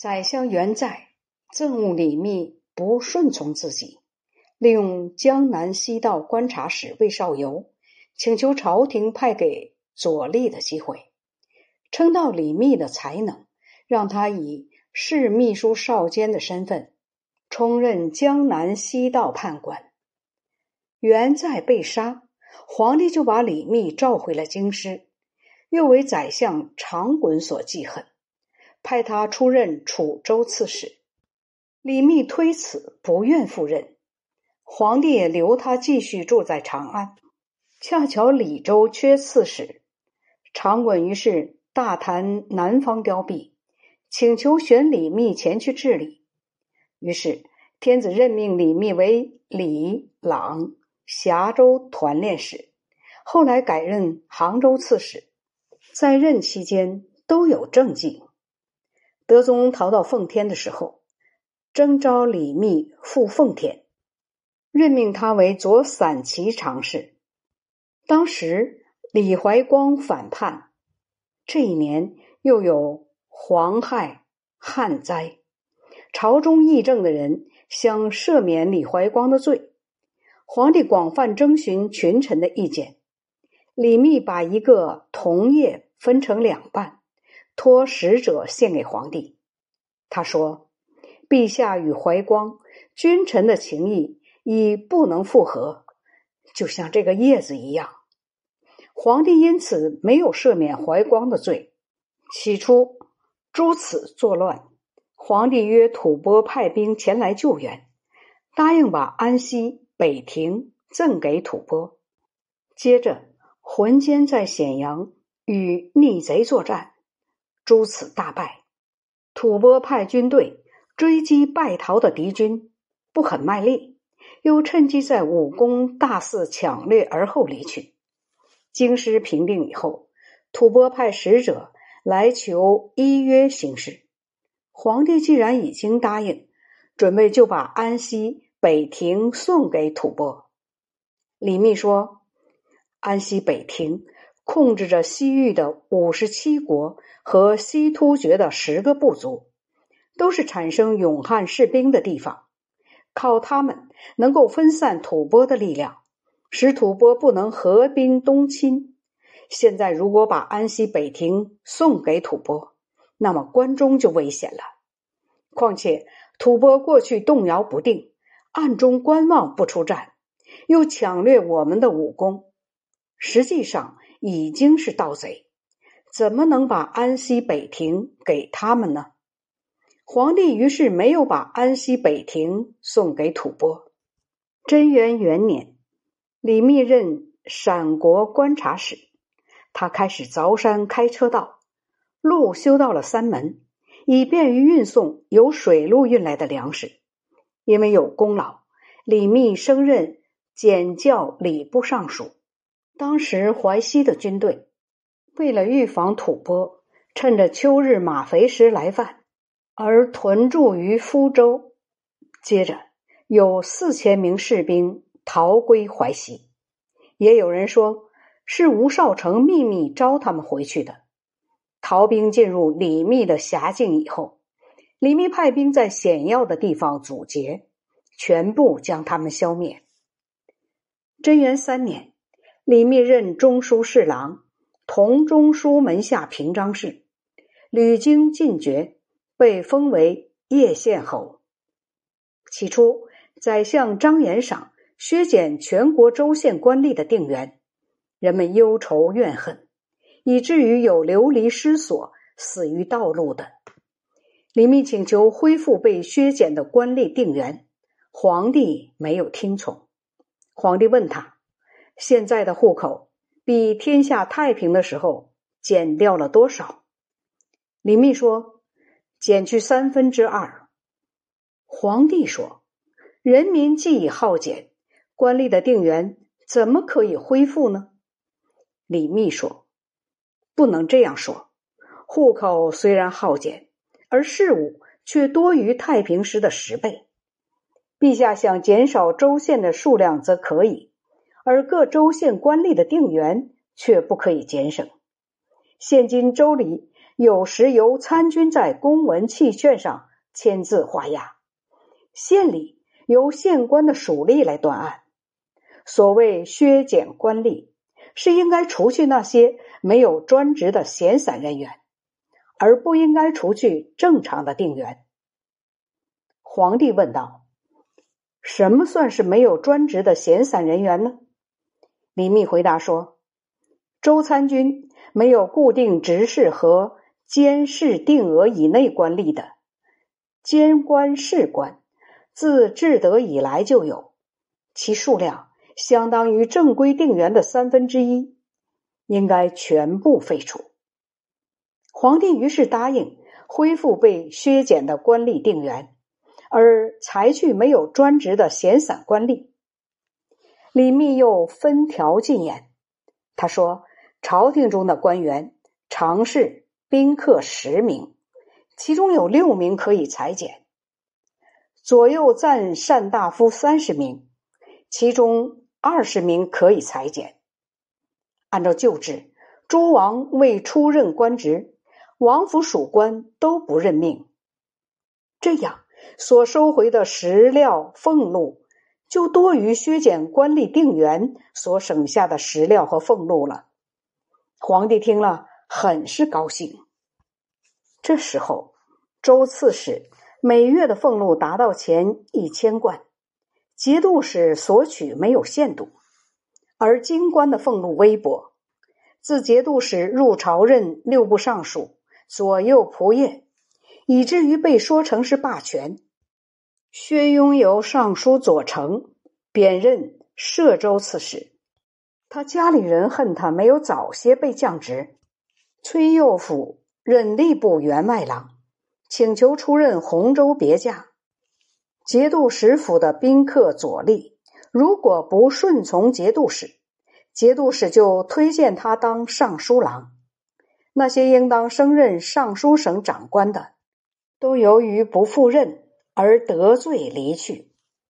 宰相元在憎恶李密不顺从自己，利用江南西道观察使魏少游请求朝廷派给左立的机会，称道李密的才能，让他以侍秘书少监的身份充任江南西道判官。元在被杀，皇帝就把李密召回了京师，又为宰相长衮所记恨。派他出任楚州刺史，李密推辞，不愿赴任。皇帝也留他继续住在长安。恰巧李州缺刺史，长衮于是大谈南方凋敝，请求选李密前去治理。于是天子任命李密为李朗峡州团练使，后来改任杭州刺史。在任期间都有政绩。德宗逃到奉天的时候，征召李密赴奉天，任命他为左散骑常侍。当时李怀光反叛，这一年又有黄害旱灾，朝中议政的人想赦免李怀光的罪，皇帝广泛征询群臣的意见，李密把一个铜叶分成两半。托使者献给皇帝，他说：“陛下与怀光君臣的情谊已不能复合，就像这个叶子一样。”皇帝因此没有赦免怀光的罪。起初，诸此作乱，皇帝约吐蕃派兵前来救援，答应把安西、北庭赠给吐蕃。接着，浑间在咸阳与逆贼作战。诸此大败，吐蕃派军队追击败逃的敌军，不肯卖力，又趁机在武功大肆抢掠而后离去。京师平定以后，吐蕃派使者来求依约行事。皇帝既然已经答应，准备就把安西、北庭送给吐蕃。李密说：“安西、北庭。”控制着西域的五十七国和西突厥的十个部族，都是产生勇悍士兵的地方。靠他们能够分散吐蕃的力量，使吐蕃不能合兵东侵。现在如果把安西北庭送给吐蕃，那么关中就危险了。况且吐蕃过去动摇不定，暗中观望不出战，又抢掠我们的武功，实际上。已经是盗贼，怎么能把安西北庭给他们呢？皇帝于是没有把安西北庭送给吐蕃。贞元元年，李密任陕国观察使，他开始凿山开车道，路修到了三门，以便于运送由水路运来的粮食。因为有功劳，李密升任检校礼部尚书。当时淮西的军队为了预防吐蕃趁着秋日马肥时来犯，而屯驻于福州。接着有四千名士兵逃归淮西，也有人说是吴少成秘密招他们回去的。逃兵进入李密的辖境以后，李密派兵在险要的地方阻截，全部将他们消灭。贞元三年。李密任中书侍郎，同中书门下平章事，屡经进爵，被封为叶县侯。起初，宰相张延赏削减全国州县官吏的定员，人们忧愁怨恨，以至于有流离失所、死于道路的。李密请求恢复被削减的官吏定员，皇帝没有听从。皇帝问他。现在的户口比天下太平的时候减掉了多少？李密说：“减去三分之二。”皇帝说：“人民既已耗减，官吏的定员怎么可以恢复呢？”李密说：“不能这样说。户口虽然耗减，而事务却多于太平时的十倍。陛下想减少州县的数量，则可以。”而各州县官吏的定员却不可以减省。现今州里有时由参军在公文契券上签字画押，县里由县官的属吏来断案。所谓削减官吏，是应该除去那些没有专职的闲散人员，而不应该除去正常的定员。皇帝问道：“什么算是没有专职的闲散人员呢？”李密回答说：“周参军没有固定职事和。”监视定额以内官吏的监官士官，自至德以来就有，其数量相当于正规定员的三分之一，应该全部废除。皇帝于是答应恢复被削减的官吏定员，而裁去没有专职的闲散官吏。李密又分条进言，他说：“朝廷中的官员常侍。”宾客十名，其中有六名可以裁减；左右赞善大夫三十名，其中二十名可以裁减。按照旧制，诸王未出任官职，王府属官都不任命。这样所收回的食料俸禄，就多于削减官吏定员所省下的食料和俸禄了。皇帝听了。很是高兴。这时候，周刺史每月的俸禄达到前一千贯，节度使索取没有限度，而京官的俸禄微薄。自节度使入朝任六部尚书、左右仆射，以至于被说成是霸权。薛雍由尚书左丞贬任歙州刺史，他家里人恨他没有早些被降职。崔佑甫任吏部员外郎，请求出任洪州别驾。节度使府的宾客左吏，如果不顺从节度使，节度使就推荐他当尚书郎。那些应当升任尚书省长官的，都由于不赴任而得罪离去。